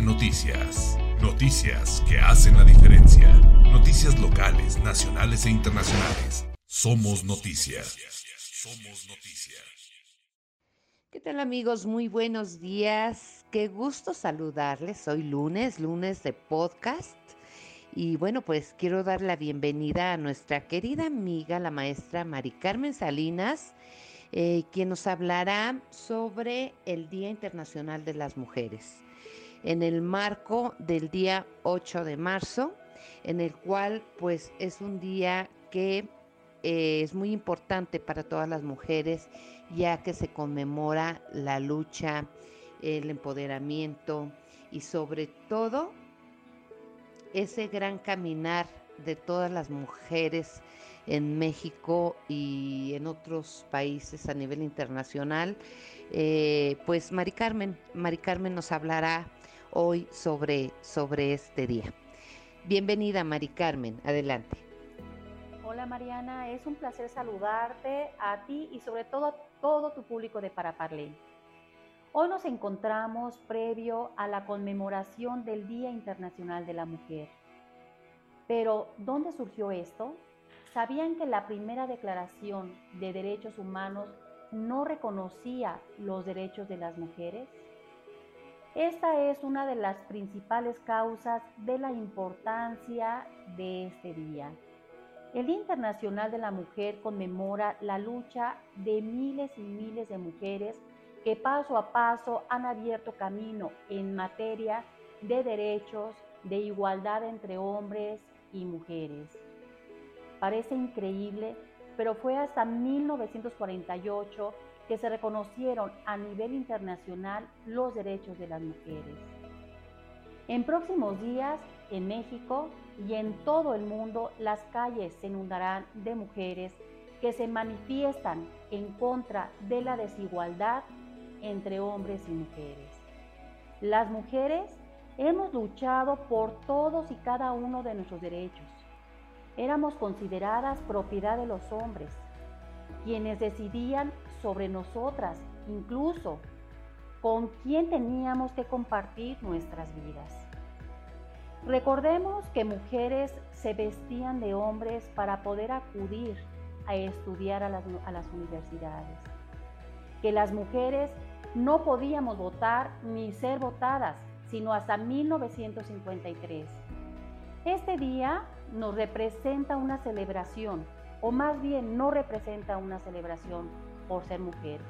Noticias. Noticias que hacen la diferencia. Noticias locales, nacionales e internacionales. Somos noticias. Somos noticias. ¿Qué tal amigos? Muy buenos días. Qué gusto saludarles. Hoy lunes, lunes de podcast. Y bueno, pues quiero dar la bienvenida a nuestra querida amiga, la maestra Mari Carmen Salinas, eh, quien nos hablará sobre el Día Internacional de las Mujeres, en el marco del día 8 de marzo, en el cual pues es un día que eh, es muy importante para todas las mujeres, ya que se conmemora la lucha, el empoderamiento y sobre todo ese gran caminar de todas las mujeres en México y en otros países a nivel internacional, eh, pues Mari Carmen, Mari Carmen nos hablará hoy sobre, sobre este día. Bienvenida Mari Carmen, adelante. Hola Mariana, es un placer saludarte a ti y sobre todo a todo tu público de Paraparlé. Hoy nos encontramos previo a la conmemoración del Día Internacional de la Mujer. Pero, ¿dónde surgió esto? ¿Sabían que la primera declaración de derechos humanos no reconocía los derechos de las mujeres? Esta es una de las principales causas de la importancia de este día. El Día Internacional de la Mujer conmemora la lucha de miles y miles de mujeres que paso a paso han abierto camino en materia de derechos, de igualdad entre hombres y mujeres. Parece increíble, pero fue hasta 1948 que se reconocieron a nivel internacional los derechos de las mujeres. En próximos días, en México y en todo el mundo, las calles se inundarán de mujeres que se manifiestan en contra de la desigualdad entre hombres y mujeres. Las mujeres hemos luchado por todos y cada uno de nuestros derechos. Éramos consideradas propiedad de los hombres, quienes decidían sobre nosotras, incluso con quién teníamos que compartir nuestras vidas. Recordemos que mujeres se vestían de hombres para poder acudir a estudiar a las, universidades, que las mujeres no podíamos votar ni ser votadas, sino hasta 1953. Este día nos representa una celebración, o más bien no representa una celebración por ser mujer.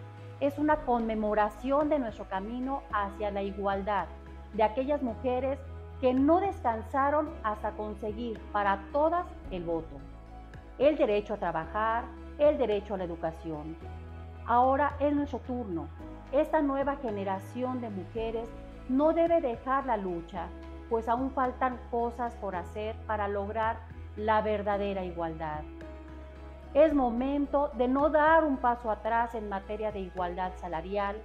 Es una conmemoración de nuestro camino hacia la igualdad, de aquellas mujeres que no descansaron hasta conseguir para todas el voto, el derecho a trabajar, el derecho a la educación. Ahora es nuestro turno esta nueva generación de mujeres no debe dejar la lucha, pues aún faltan cosas por hacer para lograr la verdadera igualdad. Es momento de no dar un paso atrás en materia de igualdad salarial,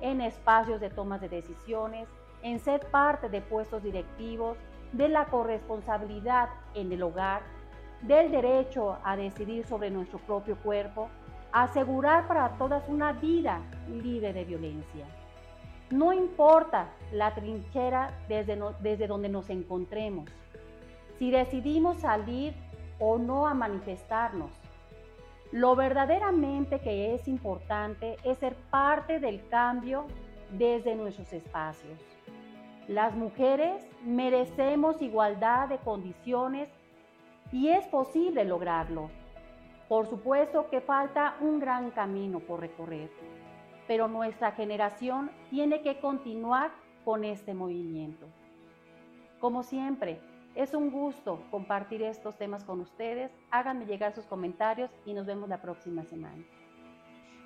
en espacios de tomas de decisiones, en ser parte de puestos directivos, de la corresponsabilidad en el hogar, del derecho a decidir sobre nuestro propio cuerpo, asegurar para todas una vida libre de violencia. No importa la trinchera desde, desde donde nos encontremos, si decidimos salir o no a manifestarnos. Lo verdaderamente que es importante es ser parte del cambio desde nuestros espacios. Las mujeres merecemos igualdad de condiciones y es posible lograrlo. Por supuesto que falta un gran camino por recorrer, pero nuestra generación tiene que continuar con este movimiento. Como siempre, es un gusto compartir estos temas con ustedes. Háganme llegar sus comentarios y nos vemos la próxima semana.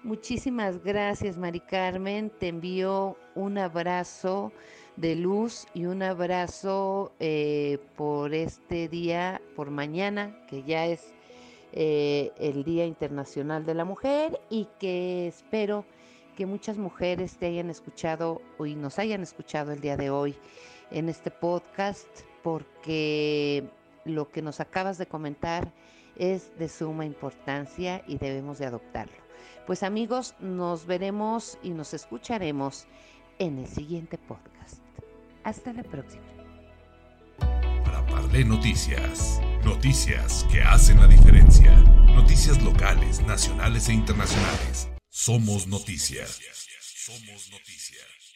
Muchísimas gracias, Mari Carmen. Te envío un abrazo de luz y un abrazo eh, por este día, por mañana, que ya es eh, el Día Internacional de la Mujer y que espero que muchas mujeres te hayan escuchado y nos hayan escuchado el día de hoy en este podcast porque lo que nos acabas de comentar es de suma importancia y debemos de adoptarlo. Pues amigos, nos veremos y nos escucharemos en el siguiente podcast. Hasta la próxima. Para Parle Noticias, noticias que hacen la diferencia. Noticias locales, nacionales e internacionales. Somos noticias. Somos noticias.